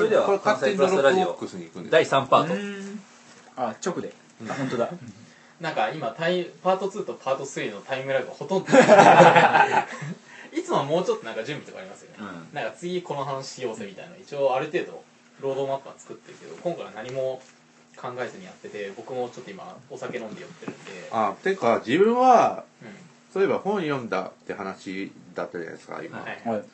それではこれ勝手にドロップボックスに行くんです第3パート。あ直で。あ本当だ。なんか今タイパート2とパート3のタイムラグがほとんど。な いいつもはもうちょっとなんか準備とかありますよね、うん。なんか次この話しようぜみたいな。一応ある程度ロードマップは作ってるけど今回は何も考えずにやってて僕もちょっと今お酒飲んで酔ってるんで。あてか自分はうそういえば本読んだって話だったじゃないですかん今、はいはい。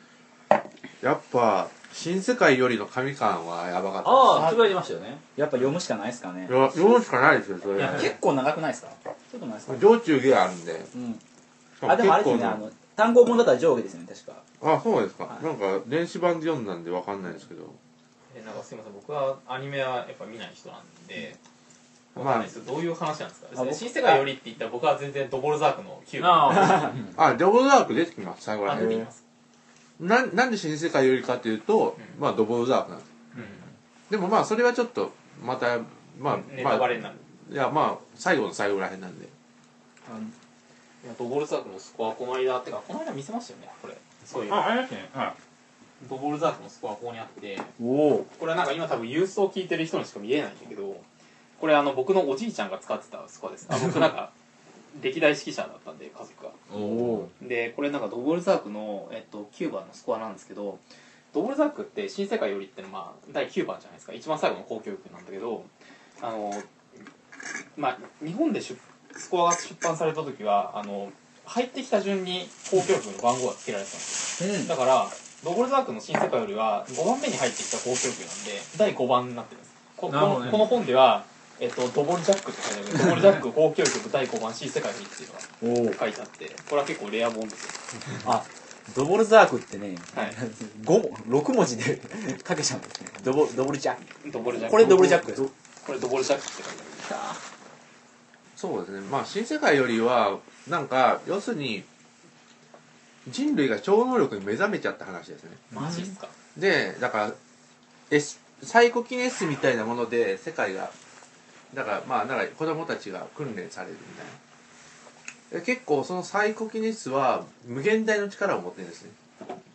やっぱ新世界よりの神感はやばかった。ああつぶやいてましたよね。やっぱ読むしかないですかね。いや読むしかないですよそれ。いや結構長くないですか？ちょっとないですか？上中下あるんで。うん。あでもあれですねあの単行本だったら上下ですよね確か。あそうですか、はい。なんか電子版で読んだんでわかんないですけど。えなんかすいません僕はアニメはやっぱ見ない人なんでまあわかんないですどういう話なんですか、新世界よりって言ったら僕は全然ドボルザークのキューブ。あ あドボルザーク出てきます最後らあへん。に出てきます、ななんで新世界よりかっていうと、うん。まあドボルザークなんです。でもまあそれはちょっとまたまあネタバレになる、まあ、いやまあ最後の最後らへんなんで。いやドボルザークのスコアこの間ってかこの間見せましたよねこれ。そういうああれですね。はドボルザークのスコアここにあって。おお。これはなんか今多分郵送を聞いてる人にしか見えないんだけどこれあの僕のおじいちゃんが使ってたスコアです。あ僕なんか歴代指揮者だったんで家族が。でこれなんかドボルザークの、えっと、9番のスコアなんですけどドボルザークって新世界よりってのはまあ第9番じゃないですか。一番最後の公教育なんだけどあのまあ日本で出スコアが出版された時はあの入ってきた順に公教育の番号が付けられてたんですよ。うん。だからドボルザークの新世界よりは5番目に入ってきた公教育なんで第5番になってるんです。こねのこの本では、えっと、ドボルジャックって書いてある。ドボルジャック公教育第5番新世界よりっていうのがおお書いてあってこれは結構レア本ですよ。あドボルザークってね、はい。五6文字で 書けちゃうんですね。ドボドボルジャック。ドボルジャック。これドボルジャックです。これドボルジャックって書いてあるそうですね。まあ新世界よりはなんか要するに人類が超能力に目覚めちゃった話ですね。マジっすか。でだからエスサイコキネスみたいなもので世界がだからまあだから子供たちが訓練されるみたいな。で結構そのサイコキネスは無限大の力を持ってるんですね。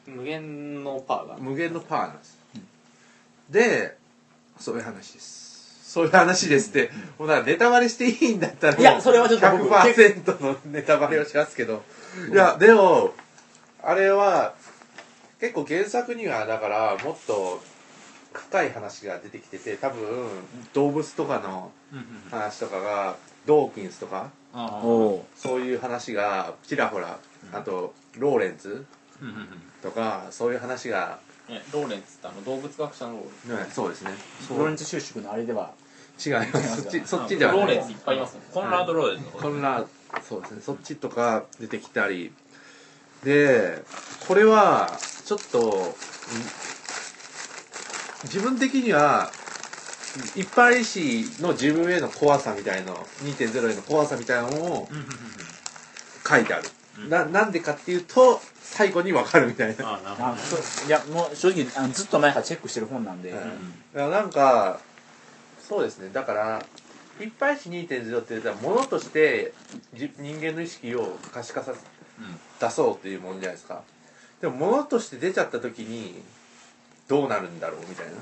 無限のパワーが。無限のパワーなんです、でそういう話です。そういう話ですって、もうだからネタバレしていいんだったらいやそれはちょっと僕100%のネタバレをしますけど、いやでもあれは結構原作にはだからもっと深い話が出てきてて多分動物とかの話とかがドーキンスとかそういう話がちらほらあとローレンツとかそういう話が、えローレンツってあの動物学者の。ローレンね、そうですね。フロレンツ収縮のあれでは。違います。そっちそっちではない。ツローレンツいっぱいいますコンラード・ローレンズこんなそうですね。そっちとか出てきたり。でこれはちょっとん自分的には一般医師の自分への怖さみたいな2.0への怖さみたいなのを書いてある、ななんでかっていうと最後に分かるみたいな。あなるほどあそう。いやもう正直あのずっと前からチェックしてる本なんで、うん。いやなんかそうですね。だから一般視2.0って言ったらものとしてじ人間の意識を可視化させ出そうっていうものじゃないですか。でもものとして出ちゃった時にどうなるんだろうみたいな。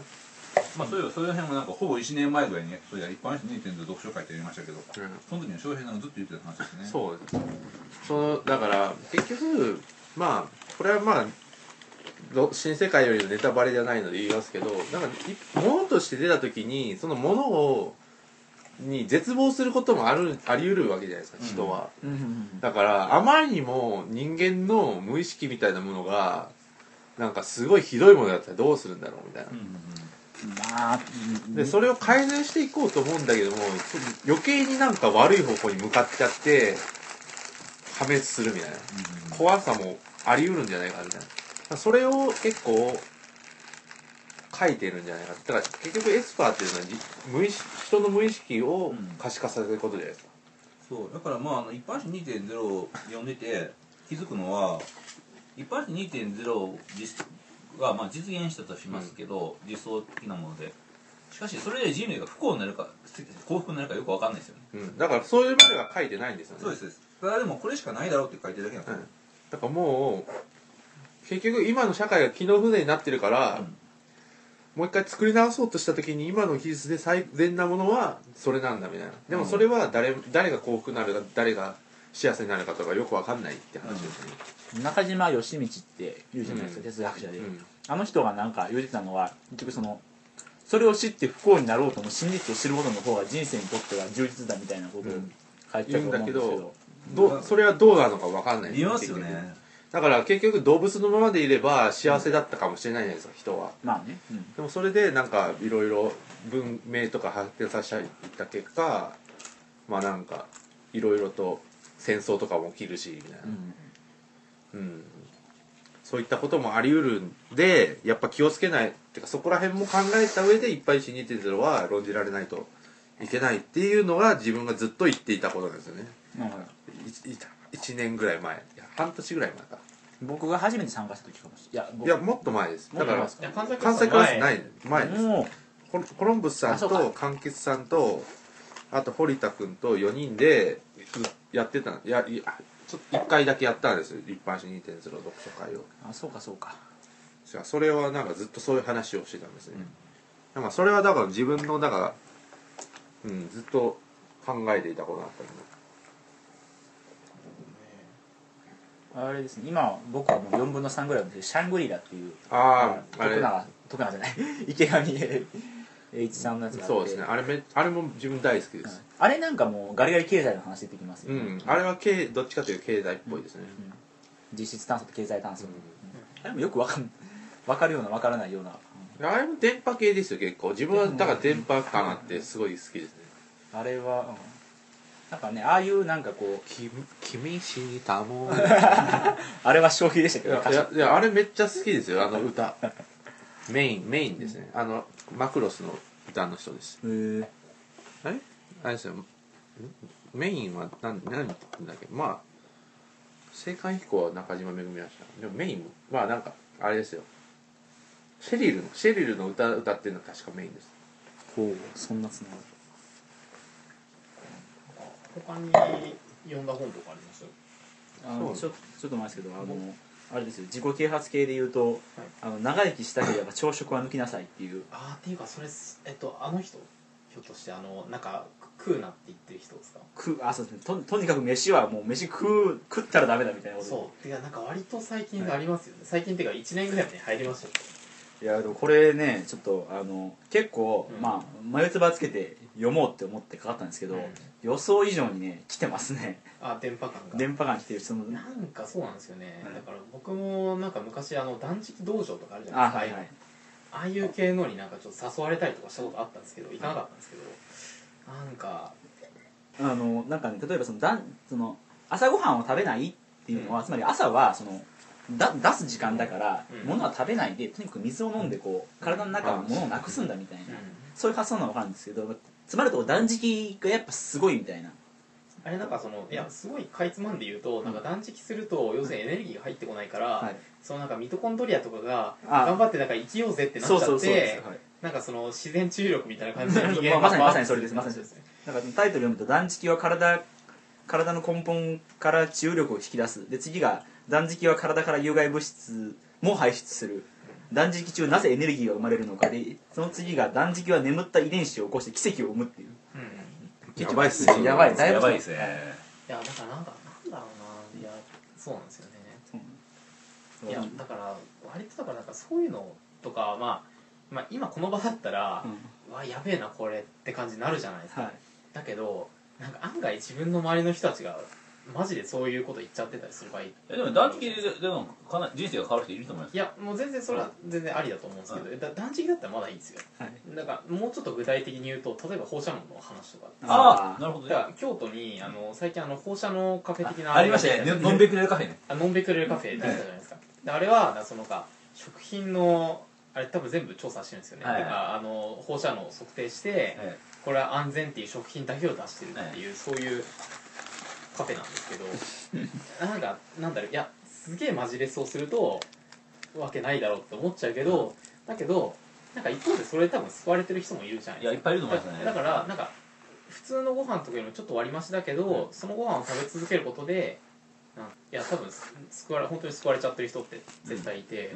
まあそういえばそういう辺もなんかほぼ1年前ぐらいにそういや一般紙2.0読書会ってやりましたけどその時に翔平さんがずっと言ってた話ですね。そうです。そのだから結局まあこれはまあど新世界よりのネタバレじゃないので言いますけどなんかい物として出た時にその物をに絶望することもあるあり得るわけじゃないですか人は、うん。うん。うん。だからあまりにも人間の無意識みたいなものがなんかすごいひどいものだったらどうするんだろうみたいな、まあうん。でそれを改善していこうと思うんだけども余計になんか悪い方向に向かっちゃって破滅するみたいな。怖さもあり得るんじゃないかみたいな。それを結構書いてるんじゃないかだから結局エスパーっていうのはじ無意識人の無意識を可視化させることじゃないですか、そう。だからまああの一般紙2.0を読んでて気づくのは一般紙2.0を実がまあ実現したとしますけど、実装的なもので。しかしそれで人類が不幸になるか幸福になるかよくわかんないですよね。うん、だからそういうまでは書いてないんですよね。そうです。そうですただでもこれしかないだろうって書いてるだけなんですよ、だからもう結局今の社会が機能不全になってるから、もう一回作り直そうとした時に今の技術で最善なものはそれなんだみたいな。でもそれは誰誰が幸福になるか誰が幸せになるかとかよくわかんないって話ですよね、中島義道って言うじゃないですか、うん哲学者で、うん。あの人がなんか言ってたのは結局そのそれを知って不幸になろうとも真実を知ることの方が人生にとっては充実だみたいなことをうん。書いてたと思うんですけど,、どうそれはどうなのかわかんない見ますよね。だから結局動物のままでいれば幸せだったかもしれないじゃないですか人は。まあね、うん。でもそれでなんかいろいろ文明とか発展させていった結果まあなんかいろいろと戦争とかも起きるしみたいな、うん。そういったこともあり得るんでやっぱ気をつけないっていうかそこら辺も考えた上でいっぱい死にてるは論じられないといけないっていうのが自分がずっと言っていたことなんですよね。うんうん1年ぐらい前。いや半年ぐらい前か。僕が初めて参加した時かもしれない。いやもっと前です。だから関西クラスない前です。もコロンブスさんと柑橘さんとあと堀田君と4人でやってたのいやいやちょっと1回だけやったんですよ。一般紙2.0読書会を。うあそうかそうか。じゃあそれはなんかずっとそういう話をしてたんですね、なん。かそれはだから自分のだからうんずっと考えていたことだったんであれですね。今僕はもう4分の3ぐらいでシャングリラっていうあああれ。徳永徳永じゃない。池上栄一さんのやつがあって。そうですね。あれめあれも自分大好きではい。すあれなんかもうガリガリ経済の話出てきますよね、うん、あれは経どっちかというと経済っぽいですね、実質炭素と経済炭素、うん。あれもよくわかんわかるようなわからないような、あれも電波系ですよ結構。自分はだから電波感あってすごい好きですね。あれは、うん。なんかねああいうなんかこう。君君したもん。い あれは消費でしたけどいやいやあれめっちゃ好きですよあの歌メインメインですね。あのマクロスの歌の人です。へー。あれあれですよ。んメインは何何て言うんだっけ？まあ青函飛行は中島めぐみました。でもメインもまあなんかあれですよ。シェリルのシェリルの歌歌ってるのは確かメインです。ほうそんなつながり他に読んだ本とかあります？あのちそょちょっと前ですけどあのあれですよ自己啓発系で言うと、あの長生きしたければ朝食は抜きなさいっていう。あーっていうかそれえっとあの人ひょっとしてあのなんか食うなって言ってる人ですか？食うあそうですね。ととにかく飯はもう飯食う食ったらダメだみたいなこと。そう。てかなんか割と最近ありますよね、最近っていうか1年ぐらいに入りましたよいやでもこれねちょっとあの結構、うん。まあ眉唾つけて読もうって思ってかかったんですけど、うん。予想以上にね来てますねあ電波感が。電波感来てるそのなんかそうなんですよね、はいだから僕もなんか昔あの断食道場とかあるじゃないですか。あはいはい。ああいう系のになんかちょっと誘われたりとかしたことあったんですけど行かなかったんですけどなんかあのなんかね例えばそのだんその朝ごはんを食べないっていうのは、つまり朝はそのだ出す時間だから、うん。物は食べないでとにかく水を飲んでこう体の中のものをなくすんだみたいな、そういう発想なの分かるんですけどつまると断食がやっぱすごいみたいなあれなんかそのいやすごいかいつまんで言うとなんか断食すると要するにエネルギーが入ってこないから、はい。そのなんかミトコンドリアとかがあ頑張ってなんか生きようぜってなっちゃってそうそうそうです、はい。なんかその自然治癒力みたいな感じで人間まあまさにがまさにそれです。まさにそれです。だからタイトル読むと断食は体体の根本から治癒力を引き出す。で次が断食は体から有害物質も排出する。断食中なぜエネルギーが生まれるのかでその次が断食は眠った遺伝子を起こして奇跡を生むっていう。うんやばいっすねやばいだいぶやばいですね。いやだからなんかなんだろうな。いやそうなんですよね。いやだから割とだからなんかそういうのとか、まあ、まあ今この場だったら、うん。うわやべえなこれって感じになるじゃないですか、はい。だけどなんか案外自分の周りの人たちがマジでそういうこと言っちゃってたりする場合。でも断食ででもかなり人生が変わる人いると思います。やもう全然それは全然ありだと思うんですけど、だ断食だったらまだいいんですよ。はい。だからもうちょっと具体的に言うと例えば放射能の話とか。ああなるほどね。だから京都にあの最近あの放射能カフェ的なありましたね。のんべくれるカフェね。あノンベクレルカフェってあったじゃないですか、であれはなそのか食品のあれ多分全部調査してるんですよね、はい。だからあの放射能を測定して、えこれは安全っていう食品だけを出してるっていう、そういうカフェなんですけど なんかなんだろういやすげえマジレスをするとわけないだろうって思っちゃうけど、だけどなんか一方でそれで多分救われてる人もいるじゃないいやいっぱいいると思いますね。だからなんか普通のご飯とかよりもちょっと割り増しだけど、そのご飯を食べ続けることでいや多分す救われ本当に救われちゃってる人って絶対いて、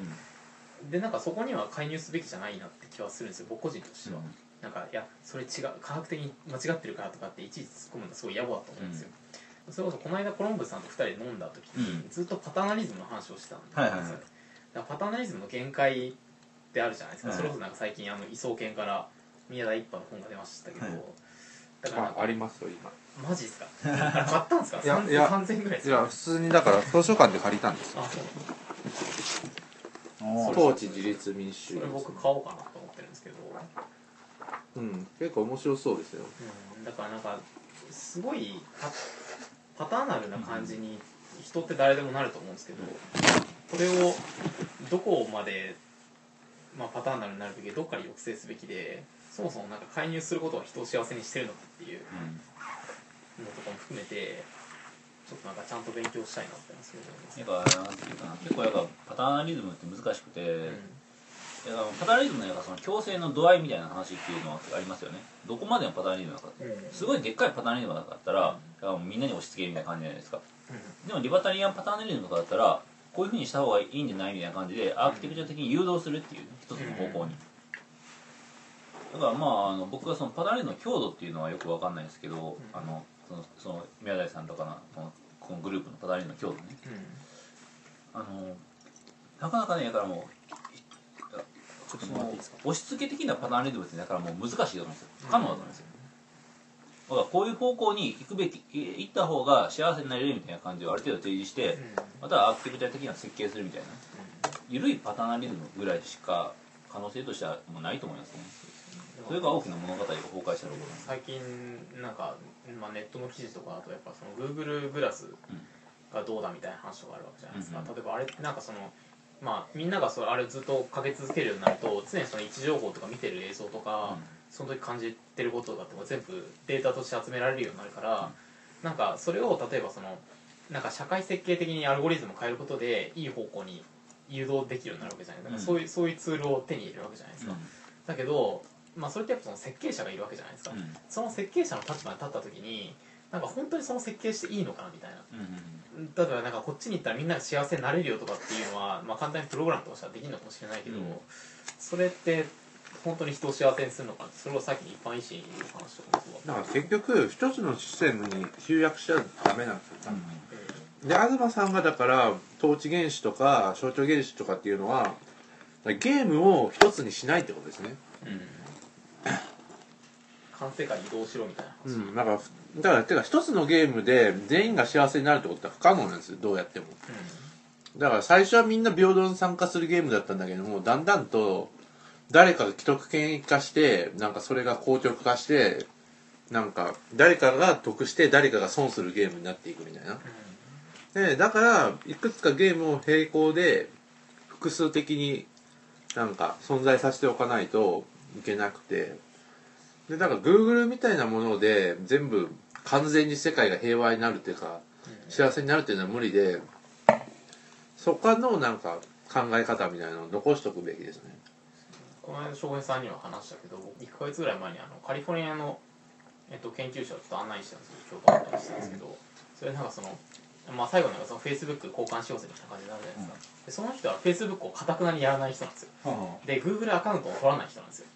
でなんかそこには介入すべきじゃないなって気はするんですよ僕個人としては、なんかいやそれ違う科学的に間違ってるからとかっていちいち突っ込むのすごい野暮だと思うんですよ、それこそこの間コロンブスさんと2人で飲んだ時に、うん。ずっとパターナリズムの話をしてたんですよ、はいはいはい。だからパターナリズムの限界ってあるじゃないですか、はい。それこそなんか最近あの位相研から宮田一派の本が出ましたけど、はい。だからあありますよ今。マジですか？買ったんですか？いや3000いや3000円ぐらいですかいや普通にだから図書館で借りたんですよ。統治自立民主。主義それ僕買おうかなと思ってるんですけど、うん結構面白そうですよ。うん、だからなんかすごいパパターナルな感じに人って誰でもなると思うんですけどこれをどこまで、まあ、パターナルになるべきでどっから抑制すべきでそもそもなんか介入することが人を幸せにしてるのかっていうのとかも含めてちょっとなんかちゃんと勉強したいなって思いますやっぱなんていうかな結構やっぱパターナリズムって難しくて、いやパタリズムのやっぱその強制の度合いみたいな話っていうのはありますよね。どこまでのパタリズムなのかうんうん。すごいでっかいパタリズムだったら、うみんなに押し付けるみたいな感じじゃないですか。でもリバタリアンパタリズムとかだったらこういうふうにした方がいいんじゃないみたいな感じでアーキテクチャ的に誘導するっていうね一つの方向に、だからまああの僕がそのパタリズムの強度っていうのはよくわかんないですけど、あのそのその宮台さんとかのこのこのグループのパタリズムの強度ね。あのなかなかねだからもうちょっともらっていいですか押し付け的なパターンリズムってだからもう難しいと思うんですよ。不可能だと思うんですよ、だからこういう方向に行くべきい行った方が幸せになれるみたいな感じをある程度提示して、またはアクティブチャ的な設計するみたいな。緩いパターンリズムぐらいしか可能性としてはもうないと思いますね。それが大きな物語が崩壊したところ最近なんか、まあ、ネットの記事とかだとやっぱその Google グラスがどうだみたいな話とかあるわけじゃないですか、うんうん例えばあれってなんかそのまあみんながそれあれずっとかけ続けるようになると常にその位置情報とか見てる映像とか、その時感じてることとかっても全部データとして集められるようになるから、なんかそれを例えばそのなんか社会設計的にアルゴリズムを変えることでいい方向に誘導できるようになるわけじゃない。ですか、うんそういうそういうツールを手に入れるわけじゃないですか、だけど、まあ、それってやっぱその設計者がいるわけじゃないですか、その設計者の立場に立った時になんか本当にその設計していいのかなみたいな。うんうん例えばなんかこっちに行ったらみんなが幸せになれるよとかっていうのは、まあ、簡単にプログラムとしてはできるのかもしれないけど、うん。それって本当に人を幸せにするのかそれをさっき一般医師に言う話とかだから結局一つのシステムに集約しちゃダメなんですよ、うん。で東さんがだから統治原子とか象徴原子とかっていうのはゲームを一つにしないってことですね。うん環世界に移動しろみたいな話、うんだからだからてか一つのゲームで全員が幸せになるってことは不可能なんですよどうやっても。だから最初はみんな平等に参加するゲームだったんだけどもだんだんと誰かが既得権益化してなんかそれが硬直化してなんか誰かが得して誰かが損するゲームになっていくみたいな。でだからいくつかゲームを並行で複数的になんか存在させておかないといけなくてでだから Google みたいなもので全部完全に世界が平和になるっていうか幸せになるっていうのは無理でそこのなんか考え方みたいなのを残しとくべきですね。この間翔平さんには話したけど1ヶ月ぐらい前にあのカリフォルニアの、えっと、研究者をちょっと案内したんですけど今日案内したんですけど、それなんかその、まあ、最後なんかそのフェイスブック交換しようぜみたいな感じになるじゃないですか、でその人はフェイスブックをかたくなにやらない人なんですよ。で Google アカウントを取らない人なんですよ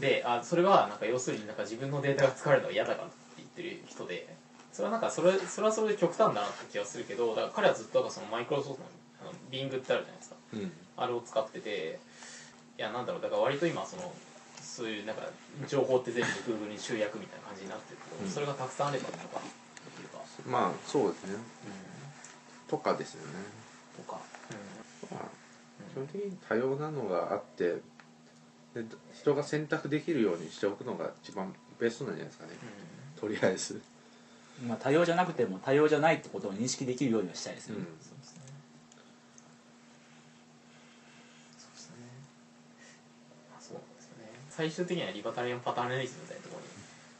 であそれはなんか要するになんか自分のデータが使われるのが嫌だからって言ってる人でそれはなんかそれそれはそれで極端だなって気がするけどだから彼はずっとなんかそのマイクロソフトのあのビングってあるじゃないですか。うん。あれを使ってていやなんだろうだから割と今そのそういうなんか情報って全部 Google に集約みたいな感じになってるけど、うん。それがたくさんあればいいのかなっていうか、まあそうですね。うとかですよね。ん、とか、まあ基本的に多様なのがあってで人が選択できるようにしておくのが一番ベストなんじゃないですかね。うとりあえず。まあ多様じゃなくても多様じゃないってことを認識できるようにはしたいですよね、ん、そうですねそうですね。まあそうですよね。最終的にはリバタリアンパターナリズムみたいなところに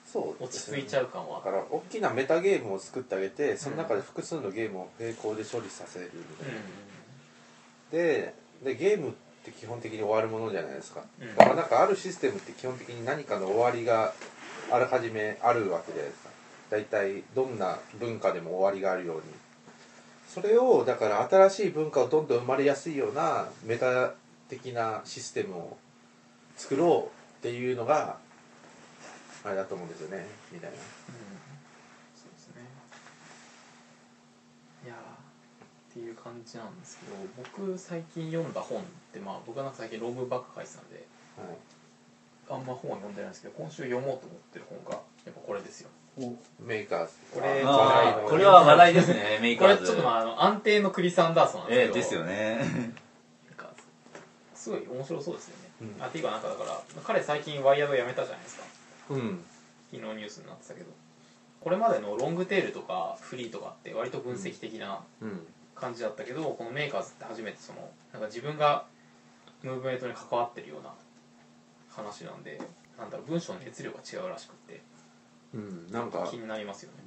そう落ち着いちゃう感は。だから大きなメタゲームを作ってあげてその中で複数のゲームを並行で処理させるみたいな、ででゲームって基本的に終わるものじゃないですか、うん。だからなんかあるシステムって基本的に何かの終わりがあらかじめあるわけじゃないですか。大体どんな文化でも終わりがあるように。それをだから新しい文化をどんどん生まれやすいようなメタ的なシステムを作ろうっていうのがあれだと思うんですよねみたいな。そうですねいやーっていう感じなんですけど僕最近読んだ本ってまあ僕はなんか最近ロームばっか書いてたんではい。あんま本は読んでないんですけど今週読もうと思ってる本がやっぱこれですよ。メーカーズ。これあー。これは話題ですねメーカーズ。これちょっとまああの安定のクリス・アンダーソンなんですけど。ええですよね。なんかすごい面白そうですよね、うん。あっていうかなんかだから彼最近ワイヤード辞めたじゃないですか。うん。昨日ニュースになってたけど。これまでのロングテールとかフリーとかって割と分析的なうん感じだったけど、このメーカーズって初めてそのなんか自分がムーブメントに関わってるような話なんでなんだろう文章の熱量が違うらしくって。うんなんか気になりますよね、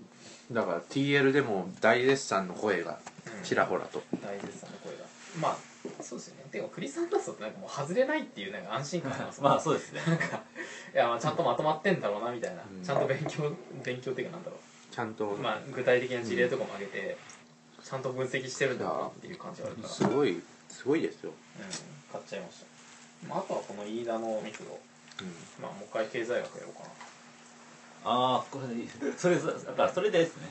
だから TL でも大絶賛の声がうん。ちらほらと。大絶賛の声が。まあそうですよね。てかクリス・アンダーソンってなんかもう外れないっていうなんか安心感ありますまあそうですね。なんかいやまあちゃんとまとまってんだろうなみたいな、うんちゃんと勉強勉強っていうかなんだろちゃんとう、まあ、具体的な事例とかも挙げて、ちゃんと分析してるんだなっていう感じがあるから、すごいすごいですよ、うん、買っちゃいました、まあ、あとはこの飯田のミクロ、うん。まあ、もう一回経済学やろうかな。ああこれそれだからそれですね。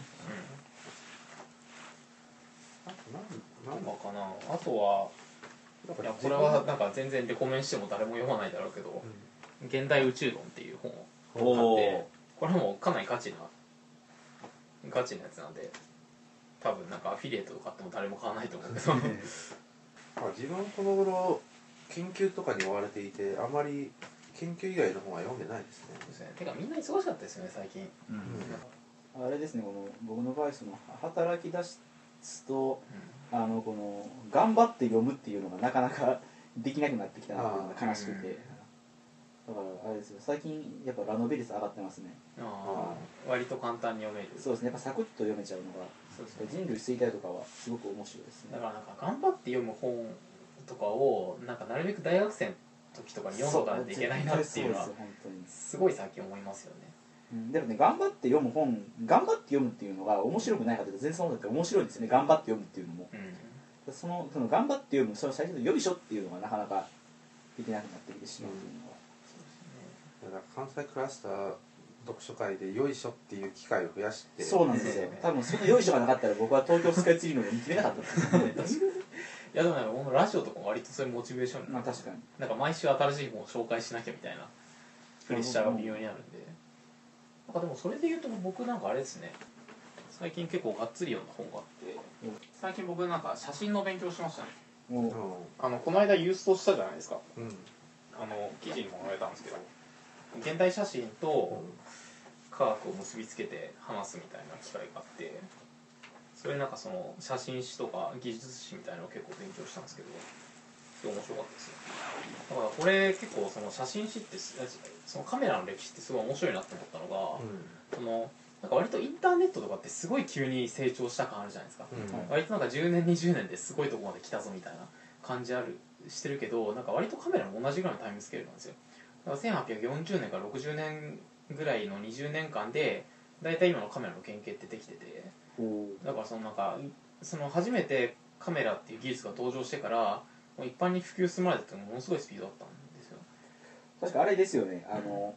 うん。なんかかな。あとはいやこれはなんか全然レコメンしても誰も読まないだろうけど「現代宇宙論」っていう本をお買っておこれはもうかなりガチなガチなやつなんで多分なんかアフィリエイトとかっても誰も買わないと思うけど まあ自分はこの頃研究とかに追われていてあまり研究以外の本は読んでないですね。ですね。てかみんな忙しかったですよね最近、うん。あれですねこの僕の場合その働き出すとうあのこの頑張って読むっていうのがなかなかできなくなってきたなっていうのが悲しくて。だからあれですよ。最近やっぱラノベ率上がってますね。ん、ああ割と簡単に読める。そうですね。やっぱサクッと読めちゃうのがそうですね。人類衰退とかはすごく面白いですね。だからなんか頑張って読む本とかをなんかなるべく大学生の時とかに読んどかないといけないなっていうのはすよ本当にすごい最近思いますよね。うん。でもね頑張って読む本頑張って読むっていうのが面白くないかというと全然そんなことなくて面白いですよね。頑張って読むっていうのも。うん。そのその頑張って読むその最初のよいしょっていうのがなかなかできなくなってきてしまうというのは、そうですね。だから関西クラスター読書会でよいしょっていう機会を増やして。そうなんですよ。多分そのよいしょがなかったら僕は東京スカイツリーの見切れなかったんですよ。いやでもなんかこのラジオとかも割とそういうモチベーションにまあ確かに。なんか毎週新しい本を紹介しなきゃみたいなプレッシャーが微妙にあるんで。なんかでもそれで言うと僕なんかあれですね。最近結構がっつり読んだ本があって。最近僕なんか写真の勉強しましたね。あのこの間ユーストしたじゃないですか。うん、うんあの記事にも載れたんですけど現代写真と科学を結びつけて話すみたいな機会があってそれなんかその写真史とか技術史みたいなのを結構勉強したんですけどすごい面白かったですよだからこれ結構その写真史ってすそのカメラの歴史ってすごい面白いなって思ったのが、そのなんか割とインターネットとかってすごい急に成長した感あるじゃないですか、うん。割となんか10年20年ですごいとこまで来たぞみたいな感じあるしてるけどなんか割とカメラも同じぐらいのタイムスケールなんですよ1840年から60年ぐらいの20年間で大体今のカメラの原型ってできてて。こだからそのなんかその初めてカメラっていう技術が登場してから一般に普及するまでってものすごいスピードだったんですよ。う確かあれですよね。あの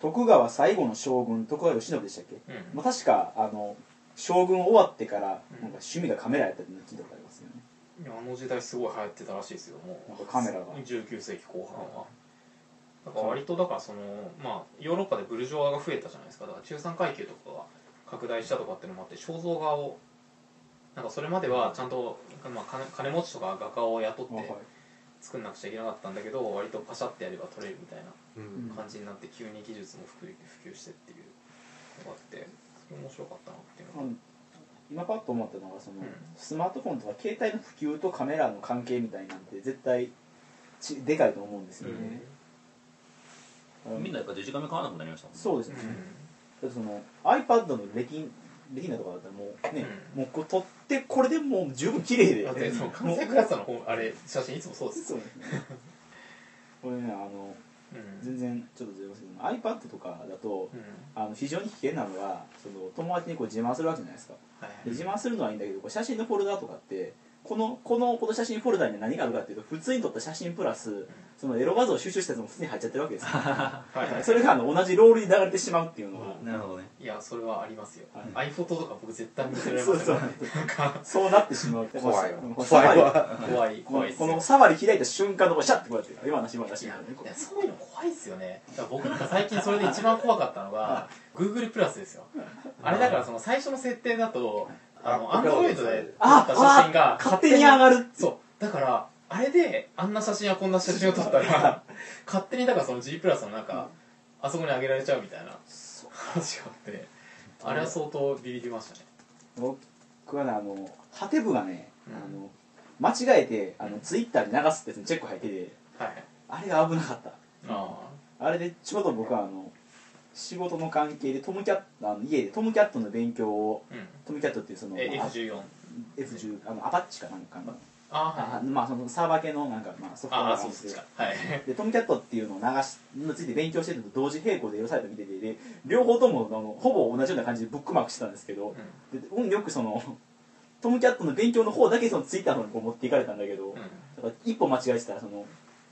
徳川最後の将軍徳川慶喜でしたっけ、うん。まあ、確かあの将軍終わってからなんかうん趣味がカメラやったって聞いたことありますよね。いやあの時代すごい流行ってたらしいですよもう。カメラが。19世紀後半はだから割とだからそのまあヨーロッパでブルジョワが増えたじゃないですか。だから中産階級とかが拡大したとかっていうのもあって肖像画をなんかそれまではちゃんと、まあ、金金持ちとか画家を雇って作んなくちゃいけなかったんだけど割とパシャってやれば撮れるみたいなうん。感じになって急に技術も普及普及してっていうのがあってそれ面白かったなっていうのが。うん今パッと思ったのがその、うん。スマートフォンとか携帯の普及とカメラの関係みたいなんて絶対ちでかいと思うんですよね、あのみんなやっぱデジカメ買わなくなりましたもんね。そうですね、うん。だってその iPad のレティレティナとかだったらもうね、もうこう撮ってこれでもう十分綺麗で。だってそのもう関西クラスターの方あれ写真いつもそうですそね。これねあのうん。全然ちょっとずれますけど iPad とかだとうん。あの非常に危険なのがその友達にこう自慢するわけじゃないですか。はい。で自慢するのはいいんだけどこう写真のフォルダとかってこのこのこの写真フォルダに何があるかっていうと普通に撮った写真プラスそのエロ画像を収集したやつも普通に入っちゃってるわけですよ。はいはい。それがあの同じロールに流れてしまうっていうのは、なるほどね。いやそれはありますよ。は iPhoto とか僕絶対見せられそうそうそう。なってしまう。怖い怖いわ。怖いこ怖いこの触り開いた瞬間のこうシャッてこうやって今のし今のしいやそういうの怖いっすよね。だから僕なんか最近それで一番怖かったのが Google プラスですよ。あれだからその最初の設定だとあのアップロー Android ドで撮った写真が勝手に上がる。そう。だからあれであんな写真やこんな写真を撮ったら 勝手にだからその G プラスの中あそこに上げられちゃうみたいな話があってあれは相当ビビりましたね。僕はねあのハテブがね、うん。あの間違えてあのツイッターに流すってチェック入っててはい。あれが危なかった。ああれでちょうど僕はあの仕事の関係でトムキャットあの家でトムキャットの勉強をあうん。トムキャットっていうそのえまあ F14 F10 あのアパッチかなんかの。あはいまあそのサーバー系のなんかまあソフトウェアがあはい。でトムキャットっていうのを流しについて勉強してるのと同時並行でエロサイト見ててで両方ともあのほぼ同じような感じでブックマークしてたんですけど、で運よくそのトムキャットの勉強の方だけそのツイッターの方にこう持っていかれたんだけど、うん。だから一歩間違えてたらその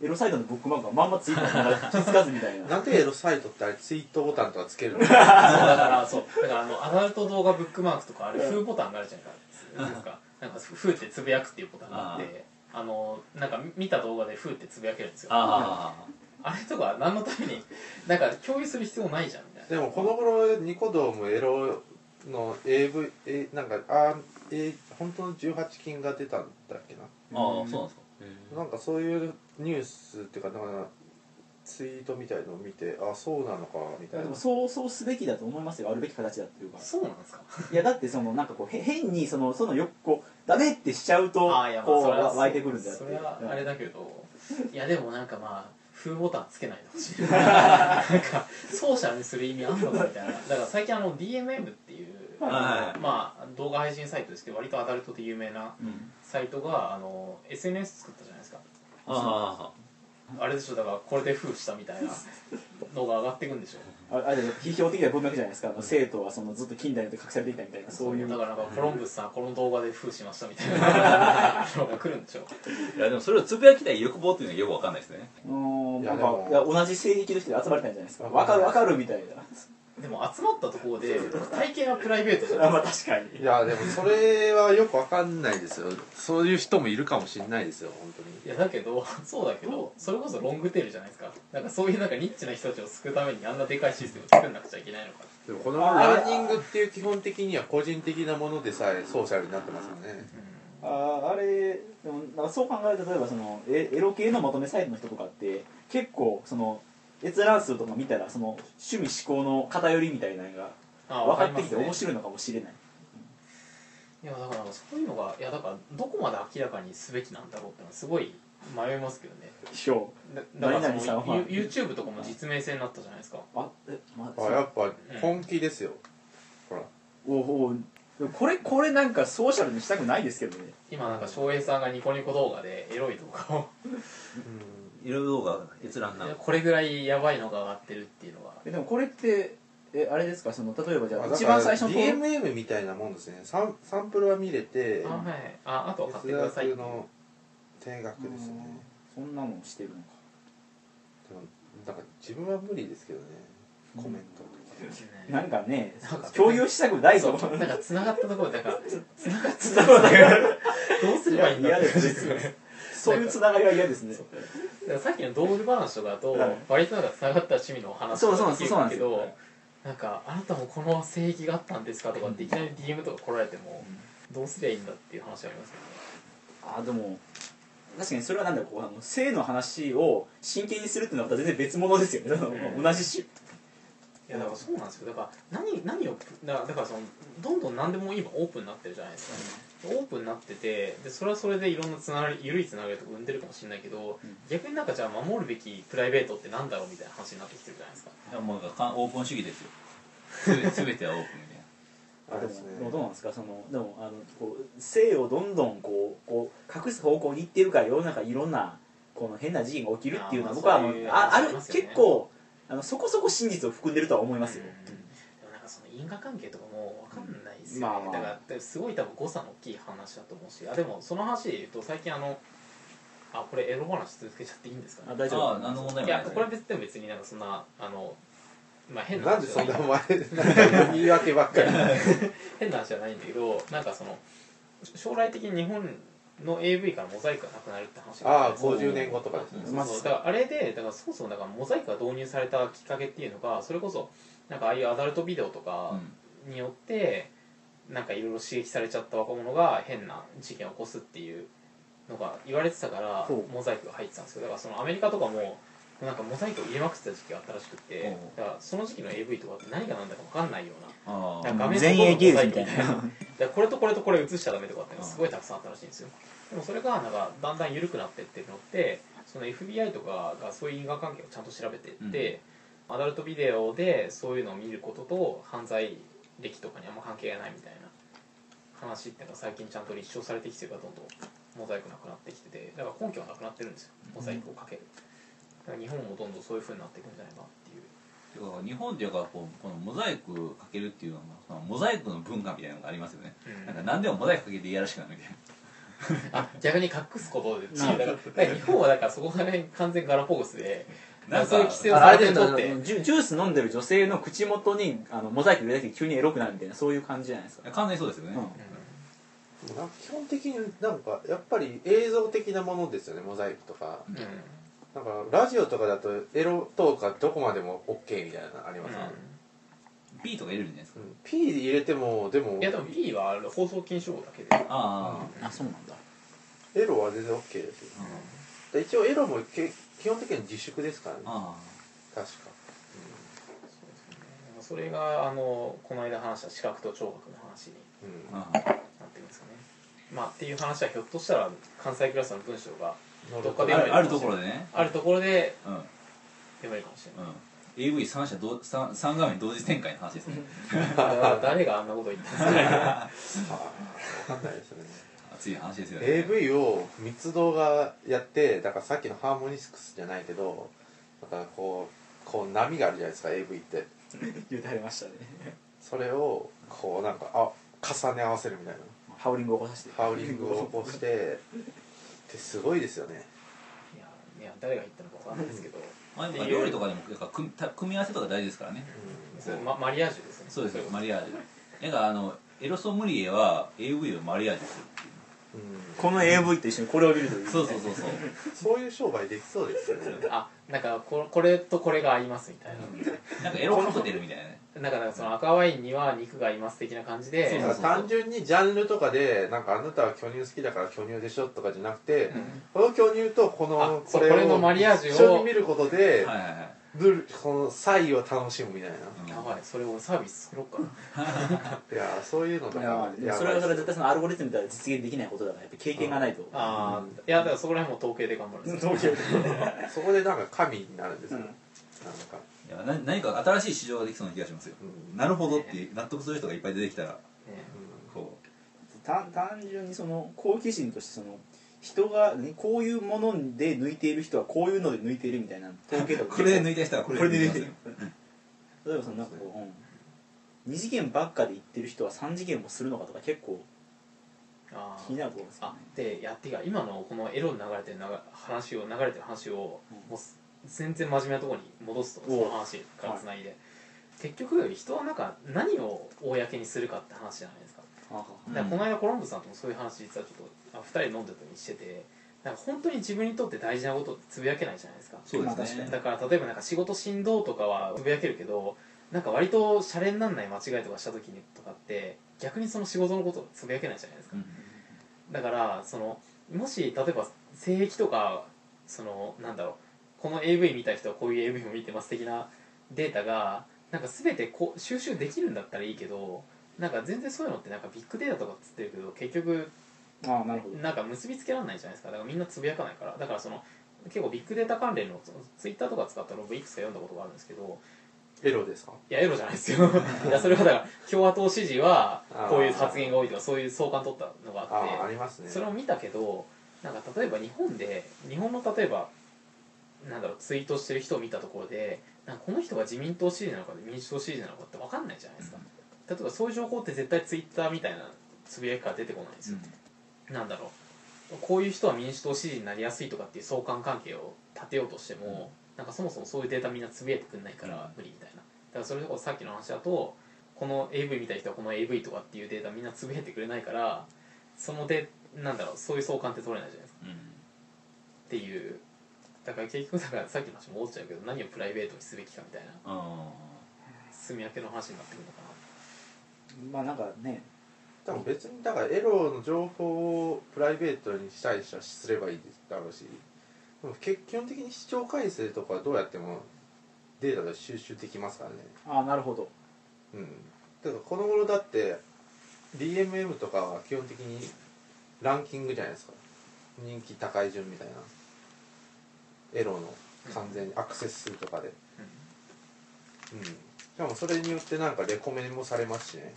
エロサイトのブックマークがまんまツイッターに流れて気づかずみたいな。なんでエロサイトってあれツイートボタンとかつけるの？そうだからそう。だからあのアダルト動画ブックマークとかあれ風ボタンがあるじゃないですか。なんか風ってつぶやくっていうボタンがあってあのなんか見た動画で風ってつぶやけるんですよ。ああれとか何のためになんか共有する必要ないじゃんみたいな。でもこの頃ニコ動もエロの AV えなんかあえ本当の18禁が出たんだっけな。あああそうなんですかなんかそういうニュースっていうかなんかツイートみたいのを見てあそうなのかみたいな。でもそうそうすべきだと思いますよあるべき形だっていうか。そうなんですか？いやだってそのなんかこうへ変にそのそのよくこうダメってしちゃうとああいやまあこうそれは湧いてくるんだって。それはあれだけどいやでもなんかまあ風ボタンつけないでほしい。なんかソーシャルにする意味あんのかみたいな。だから最近あの DMM っていうはい。まあ動画配信サイトですけど割とアダルトで有名なうん。サイトがあの SNS 作ったじゃないですか。ああれでしょだからこれで封したみたいなのが上がっていくんでしょ。ああれで批評的な文脈じゃないですか。あの生徒はそのずっと近代に隠されていたみたいなそういう。だからなんかコロンブスさんこの動画で封しましたみたいな のが来るんでしょ。あいやでもそれをつぶやきたい欲望っていうのはよくわかんないですね。うーんなんかいや同じ性癖の人で集まりたいんじゃないですか。わわかかるるわかるみたいでも集まったところで体験はプライベートじゃなあまあ確かに。いやでもそれはよくわかんないですよ。そういう人もいるかもしれないですよ本当に。いやだけど そうだけどそれこそロングテールじゃないですか。なんかそういうなんかニッチな人たちを救うためにあんなでかいシステムを作んなくちゃいけないのか。でもこのランニングっていう基本的には個人的なものでさえソーシャルになってますよね。ああれでもなんかそう考えると例えばそのエエロ系のまとめサイトの人とかって結構その閲覧数とか見たらその趣味思考の偏りみたいなのがあ分かってきて面白いのかもしれない。いやだからそういうのがいやだからどこまで明らかにすべきなんだろうってのはすごい迷いますけどね。だだから何その々さんは。You- YouTube とかも実名制になったじゃないですか。あえまあやっぱ本気ですよ。ほら。おおでもこれこれなんかソーシャルにしたくないですけどね。今なんか翔平さんがニコニコ動画でエロい動画を。いろいろ動画閲覧なこれぐらいやばいのが上がってるっていうのがえでもこれってえあれですか？その例えばじゃあ一番最初の DMM みたいなもんですね。サンサンプルは見れてあはい。ああとは買って月ください。額の定額ですね。そんなのしてるのか。でもなんか自分は無理ですけどね。コメントなんかねなんか共有したくないぞ。なんか繋がったところでなんか繋がっつながりがどうすればいいんだ嫌って。ですねそういうつながりは嫌ですねさっきの道具話とかだと、はい。割となんか繋がった趣味の話そうそうとかできそうなんですよ。るけどなんかあなたもこの性癖があったんですかとかっていきなり DM とか来られてもどうすりゃいいんだっていう話ありますけど。ねあでも確かにそれはなんだろうこうあの性の話を真剣にするっていうのはまた全然別物ですよね。その同じ種いやだからそうなんですよ。だから何何をだからだからそのどんどん何でも今オープンになってるじゃないですか、オープンになっててでそれはそれでいろんなつながり緩いつながりとか生んでるかもしれないけど、うん。逆になんかじゃあ守るべきプライベートってなんだろうみたいな話になってきてるじゃないですか。いやもうオープン主義ですよ。すべてはオープンみたいな。あでもね。どうなんですかそのでもあのこう性をどんどんこうこう隠す方向に行ってるから世の中いろんなこの変な事件が起きるっていうのは僕はああるね。結構あのそこそこ真実を含んでるとは思いますよ、でもなんかその因果関係とかも分かんないですよね、まあまあ。だからすごい多分誤差の大きい話だと思うし。あでもその話で言うと最近あのあこれエロ話続けちゃっていいんですかね？あ大丈夫。ああ何の問題いもない。ですやこれは別でも別になんかそんなあのまあ変ななんで話じゃない。そんなお前なんか言い訳ばっかり。変な話じゃないんだけどなんかその将来的に日本の AV からモザイクがなくなるって話がああってそう50年後とかですね。まずそうだからあれでだからそもそもだからモザイクが導入されたきっかけっていうのがそれこそなんかああいうアダルトビデオとかによって、なんかいろいろ刺激されちゃった若者が変な事件を起こすっていうのが言われてたからモザイクが入ってたんですよだからそのアメリカとかもなんかモザイクを入れまくってた時期があったらしくってだからその時期の AV とかって何が何だか分かんないようなあなんか画面前衛芸術みたいな。だからこれとこれとこれ映しちゃダメとかってすごいたくさんあったらしいんですよ。でもそれがなんかだんだん緩くなってってるのってその FBI とかがそういう因果関係をちゃんと調べていって、アダルトビデオでそういうのを見ることと犯罪歴とかにあんま関係がないみたいな話っていうのが最近ちゃんと立証されてきてるからどんどんモザイクなくなってきててだから根拠はなくなってるんですよ。モザイクをかける、だから日本もどんどんそういう風になっていくんじゃないかっていう。てか日本っていうかこうこのモザイクかけるっていうのはそのモザイクの文化みたいなのがありますよね、うん。なんか何でもモザイクかけていやらしくなるみたいな。あ逆に隠すことで違うだからだから日本はだからそこがね完全ガラポゴスでなんかそういう規制をあさあれてるのって。ジュジュース飲んでる女性の口元にあのモザイク入れた時急にエロくなるみたいなそういう感じじゃないですか、完全にそうですよね、うん。基本的になんかやっぱり映像的なものですよねモザイクとか。うんうんなんかラジオとかだとエロとかどこまでも OK みたいなのあります？ね、P とか入れるんじゃないですか、うん。P 入れてもでもいやでも P は放送禁止法だけで。ああ、あそうなんだ。エロは全然 OK ですよで一応エロもけ基本的には自粛ですからね。あ確か。それがあのこの間話した視覚と聴覚の話にうん。なってるんですかね。まあっていう話はひょっとしたら関西クラスの文章がど。っかであ読めるるあるところでね。あるところでうん。うん読めるかもしれない。AV 三社同三三画面同時展開の話ですね。誰があんなこと言ったんですかね分かんない。ですよね熱い話ですよね。AV を密度がやってだからさっきのハーモニスクスじゃないけどだからこうこう波があるじゃないですか AV って。言うてはりましたね。それをこうなんかあ重ね合わせるみたいな。ハウリングを起こさせて。ハウリングを起こしてってすごいですよね。いやいや誰が言ったのかわかんないですけど。まあ、っていう。料理とかでもやっぱ組組み合わせとか大事ですからね。それママリアージュですね。そうですよいマリアージュ。なんかあのエロソムリエは AV をマリアージュするっていううん。この AV と一緒にこれを見るというそうそうそうそう。そういう商売できそうですよね。あなんかここれとこれが合いますみたいな、なんかエロカクテルみたいなねなんかなんかその赤ワインには肉が合います的な感じで単純にジャンルとかでなんかあなたは巨乳好きだから巨乳でしょとかじゃなくて、この巨乳とこあのこれをこれのマリアージュを一緒に見ることで、はいはいはい。ブルこの差異を楽しむみたいな、うん。やばいそれ俺サービス作ろうかな。いやそういうのといかやそれはそれは絶対そのアルゴリズムでは実現できないことだからやっぱ経験がないとああいやだからそこら辺も統計で頑張るんですよ。統計 そこでなんか神になるんですよ、うん。なんか、いやな何か新しい市場ができそうな気がしますよ。うん。なるほどって納得する人がいっぱい出てきたらね。こ単単純にその好奇心としてその人が、ね、こういうもので抜いている人はこういうので抜いているみたいな統計とか。う これで抜いた人はこれで抜いてる。例えばそのなんかこう、うん、2次元ばっかで言ってる人は3次元もするのかとか結構あ気になるところですよあねでやってか今のこのエロに流れてる流話を流れてる話を、うん。もう全然真面目なところに戻すとそおの話からつないで、結局人はなんか何を公にするかって話じゃないですか。からこの間コロンブスさんともそういう話実はちょっとあ2人で飲んでた時にしててなんか本当に自分にとって大事なことってつぶやけないじゃないですか。そうですね。に。だから例えばなんか仕事しんどうとかはつぶやけるけどなんか割とシャレになんない間違いとかした時にとかって逆にその仕事のことをつぶやけないじゃないですか。うん。だからそのもし例えば性癖とかそのなんだろうこの AV 見た人はこういう AV も見てます的なデータがなんか全てこう収集できるんだったらいいけどなんか全然そういうのってなんかビッグデータとかっつってるけど結局ああなるほど。なんか結びつけられないじゃないですか。だからみんなつぶやかないから。だからその結構ビッグデータ関連のツイッターとか使ったログいくつか読んだことがあるんですけどエロですか？いやエロじゃないですよ。いやそれはだから共和党支持はこういう発言が多いとかそういう相関取ったのがあってああありますね。それを見たけどなんか例えば日本で日本の例えばなんだろうツイートしてる人を見たところでなんかこの人が自民党支持なのか民主党支持なのかって分かんないじゃないですか、例えばそういう情報って絶対ツイッターみたいなつぶやきから出てこないんですよ、なんだろう。こういう人は民主党支持になりやすいとかっていう相関関係を立てようとしても、なんかそもそもそういうデータみんなつぶやいてくんないから無理みたいな。だからそれこそさっきの話だとこの AV 見たい人はこの AV とかっていうデータみんなつぶやいてくれないからそのでなんだろうそういう相関って取れないじゃないですか。うん。っていうだから結局だからさっきの話も思っちゃうけど何をプライベートにすべきかみたいなあ住み分けの話になってくるのかまあな。んかね多分別にだからエロの情報をプライベートにしたい人はすればいいだろうしでも結基本的に視聴回数とかはどうやってもデータで収集できますからね。ああなるほど。うん。だからこの頃だって DMM とかは基本的にランキングじゃないですか。人気高い順みたいなエロの完全にアクセス数とかで。うん。しかもそれによってなんかレコメンもされますしね。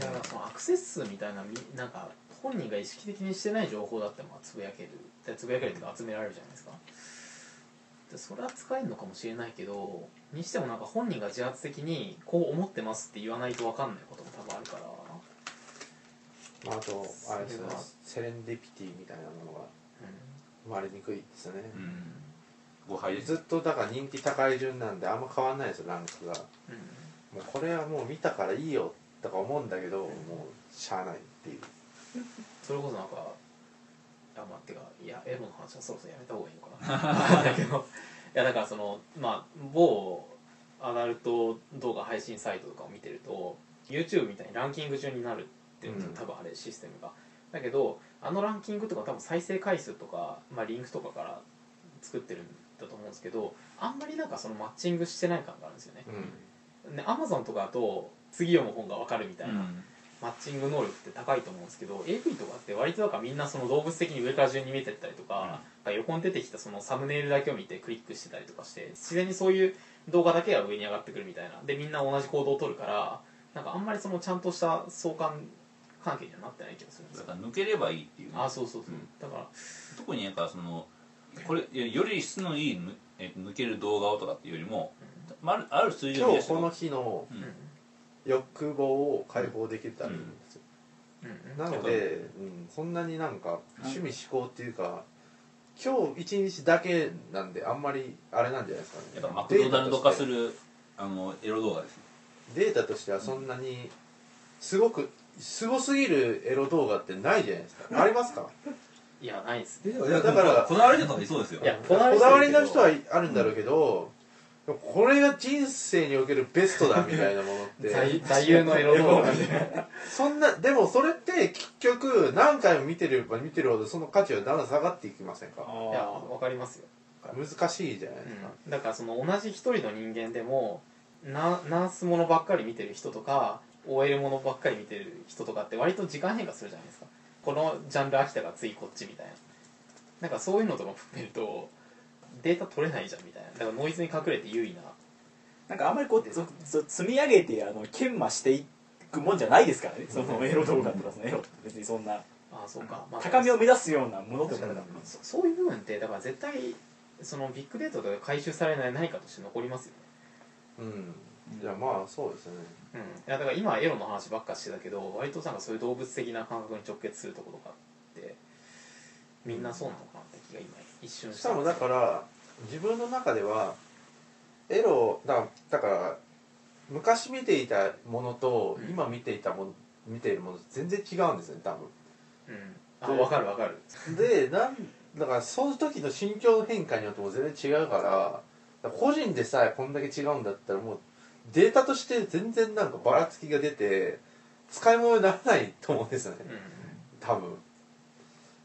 な、うん、だからそのアクセス数みたいなみなんか本人が意識的にしてない情報だってまあつぶやけるでつぶやけるっていうか集められるじゃないですか。でそれは使えるのかもしれないけどにしてもなんか本人が自発的にこう思ってますって言わないと分かんないことも多分あるから。まあ、あとあれですね。セレンディピティみたいなものが。う生まれにくいですよね。ー、うん。ずっとだから人気高い順なんであんま変わんないですよランクが。んうん。もうこれはもう見たからいいよとか思うんだけどもうしゃあないっていう。それこそなんかあまあてかいやエロの話はそろそろやめた方がいいのかな。だけどいやだからそのまあ某アダルト動画配信サイトとかを見てると YouTube みたいにランキング順になるっていうのうん。多分あれシステムが、だけどあのランキングとか多分再生回数とか、まあ、リンクとかから作ってるんだと思うんですけどあんまりなんかそのマッチングしてない感があるんですよね。うん。で Amazon とかだと次読む本が分かるみたいな、うん。マッチング能力って高いと思うんですけど AV とかって割となんかみんなその動物的に上から順に見てったりとか、横に出てきたそのサムネイルだけを見てクリックしてたりとかして自然にそういう動画だけが上に上がってくるみたいな。でみんな同じ行動を取るからなんかあんまりそのちゃんとした相関関係にはなってない気がするんですよ。だから抜ければいいっていうね。あそうそうそう、うん。だから。特になんかそのこれいやより質のいいぬえ抜ける動画をとかっていうよりも、まるある数字を今日この日のうん。うん欲望を解放できたらいいんですよ、うん。なので、うん、そんなになんか趣味思考っていうか今日一日だけなんであんまりあれなんじゃないですかね。やっぱマクドナルド化するあのエロ動画ですね。データとしてはそんなにすごくすごすぎるエロ動画ってないじゃないですか。ありますか？いやないですいやだからこだわりの人がいそうですよ。いやここだわりだわりの人はあるんだろうけど、でもこれが人生におけるベストだみたいなものって。座右のエロ動画でそんなでもそれって結局何回も見てれば見てるほどその価値はだんだん下がっていきませんか？いやわかりますよ。難しいじゃないですか、うん、だからその同じ一人の人間でもナナースものばっかり見てる人とか OL ものばっかり見てる人とかって割と時間変化するじゃないですか。このジャンル飽きたから次こっちみたいな。なんかそういうのとかも含めるとデータ取れないじゃんみたいな。だからノイズに隠れて優位な。なんかあんまりこう積み上げてあの研磨していくもんじゃないですからね。そのエロ動画とかそのエロって別にそんなああそうか、まあ、高みを目指すようなものでもなかそそういう部分ってだから絶対そのビッグデータで回収されない何かとして残りますよねうん。いやまあそうですよね。うん、いやだから今はエロの話ばっかしてたけど割となんかそういう動物的な感覚に直結するところがあってみんなそうなのかなって気が今一瞬ししたかもだから自分の中ではエロだだから昔見ていたものとうん。今見ていたもの見ているもの全然違うんですね多分。うん。あ分かる分かる。でなんだからその時の心境の変化によっても全然違うから個人でさえこんだけ違うんだったらもうデータとして全然なんかばらつきが出て使い物にならないと思うんですよね。うん。多分。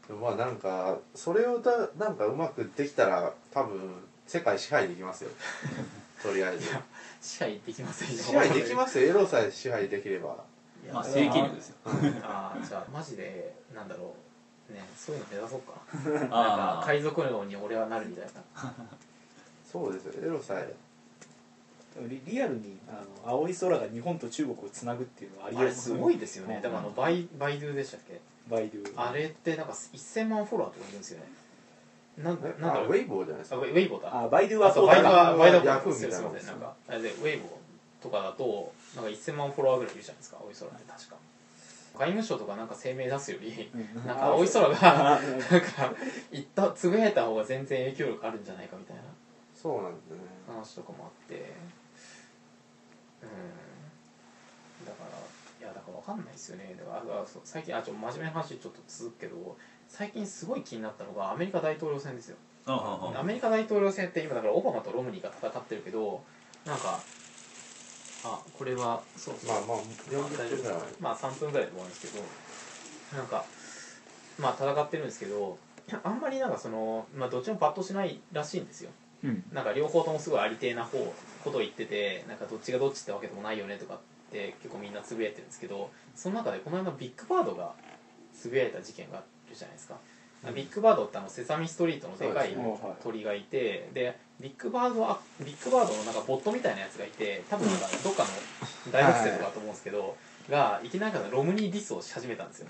でもまあなんかそれをだなんかうまくできたら多分世界支配できますよ。とりあえず。支配できませんよ。支配できますよ。エロさえ支配できれば。まあ制限力ですよ。ああじゃあマジでなんだろう。ねそういうの目指そうかな。なんあか海賊のように俺はなるみたいなそうですよエロさ。えリリアルにあの青い空が日本と中国をつなぐっていうのはありあれすごいですよね。うん。だからあのバイバイドゥでしたっけ？バイドゥ。あれってなんか1000万フォロワーとかいるんですよね。なんえなんだろう。あウェイボーじゃないですか？あウェイボーだ。あバイドゥはあそうバイドだはバイドヤフーすいまみたいな。もんですせん。なんかあれでウェイボーとかだとなんか1000万フォロワーぐらいいるじゃないですか青い空って確か。外務省とかなんか声明出すよりうん。なんか青い空がなんか言ったつぶやいた方が全然影響力あるんじゃないかみたいなそうなんですね。話とかもあって。うん。だからいやだからわかんないですよね。だからあそう最近あちょ真面目な話ちょっと続くけど最近すごい気になったのがアメリカ大統領選ですよ。アメリカ大統領選って今だからオバマとロムニーが戦ってるけどなんかあこれはそうそう。まあまあ40分ぐらい前。まあ3分ぐらいで終わるんですけどなんかまあ戦ってるんですけどあんまりなんかその、まあ、どっちもパッとしないらしいんですようん。なんか両方ともすごいありてえな方ことを言っててなんかどっちがどっちってわけでもないよねとかって結構みんなつぶやいてるんですけどその中でこの間ビッグバードがつぶやいた事件があるじゃないですか、ビッグバードってあのセサミストリートのでかい鳥がいてでビッグバードあビッグバードのなんかボットみたいなやつがいて多分なんかどっかの大学生とかだと思うんですけど、がいきなりロムニーディスをし始めたんですよ。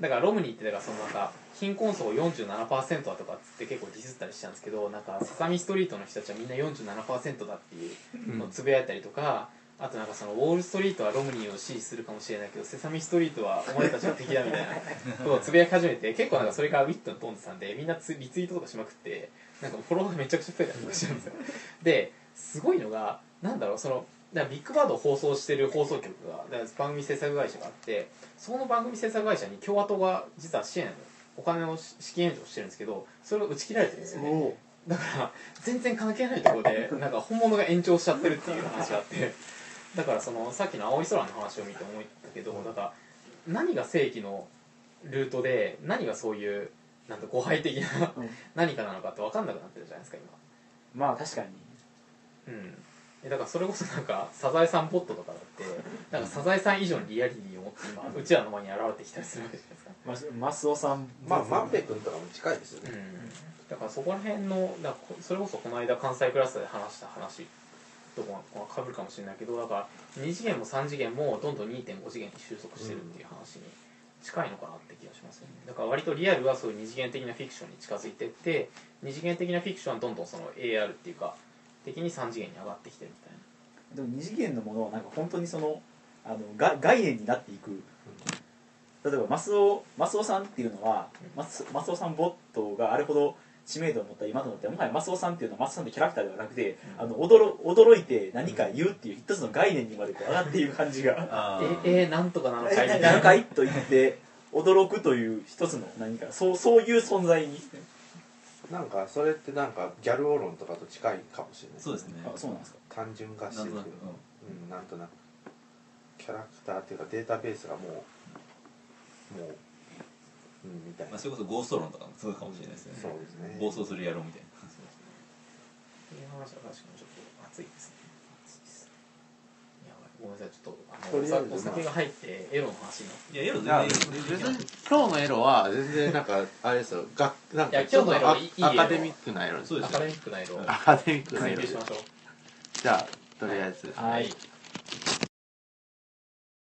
だからロムニーってだからそのなんか貧困層47%だとかっつって結構ディスったりしたんですけどなんかセサミストリートの人たちはみんな47%だっていうのをつぶやいたりとか、あとなんかそのウォール・ストリートはロムニーを支持するかもしれないけどセサミストリートはお前たちは敵だみたいなことをつぶやき始めて結構なんかそれがウィットに飛んでたんでみんなツリツイートとかしまくってなんかフォロワーがめちゃくちゃ増えたりとかしてるんですよ。ですごいのがなんだろうそのだビッグバードを放送してる放送局が番組制作会社があってその番組制作会社に共和党が実は支援お金の資金援助をしてるんですけどそれを打ち切られてるんですよね。おだから全然関係ないところで なんか本物が延長しちゃってるっていう話があって。だからそのさっきの青い空の話を見て思ったけどだから何が正規のルートで何がそういうなんか誤配的なうん。何かなのかって分かんなくなってるじゃないですか今。まあ確かに。うん。えだからそれこそなんかサザエさんボットとかだってなんかサザエさん以上にリアリティを持って今うちらの前に現れてきたりするわけじゃないですかまマスオさん。まあ万平君とかも近いですよね。うん。だからそこら辺のだからこそれこそこの間関西クラスで話した話とかかぶるかもしれないけどだから2次元も3次元もどんどん2.5次元に収束してるっていう話に近いのかなって気がしますよね。だから割とリアルはそういう2次元的なフィクションに近づいてって2次元的なフィクションはどんどんその AR っていうか的に3次元に上がってきてるみたいな。でも二次元のものはなんか本当にそのあのが概念になっていく例えばマスオマスオさんっていうのはマスマスオさんボットがあれほど知名度を持った今となってはもはやマスオさんっていうのはマスオさんってキャラクターではなくて、あの驚驚いて何か言うっていう一つの概念にまでこう上がっていく感じが。ええー、なんとかなのかい？何かいと言って驚くという一つの何かそうそういう存在に。なんかそれってなんかギャルオロンとかと近いかもしれない。そうですね。あそうなんですか。単純化してるけどなんとなく、うん、なんとなく。キャラクターっていうかデータベースがもうもう、うん、みたいな、まあ、それこそゴースト論とかもそうかもしれないですね。そうですね。暴走する野郎みたいな。っていう話は確かにちょっと熱いですね。熱いですやばいごめんなさい。ちょっとあとりあえずのお酒が入ってエロの話になって。いやエロ全然別に今日のエロは全然なんかあれですよ。がなんかちょっとア今日のエロいいエロ。アカデミックなエロです。そうですアカデミックなエロ。をアカデミックなエロ。です追求しましょう。じゃあとりあえず、はい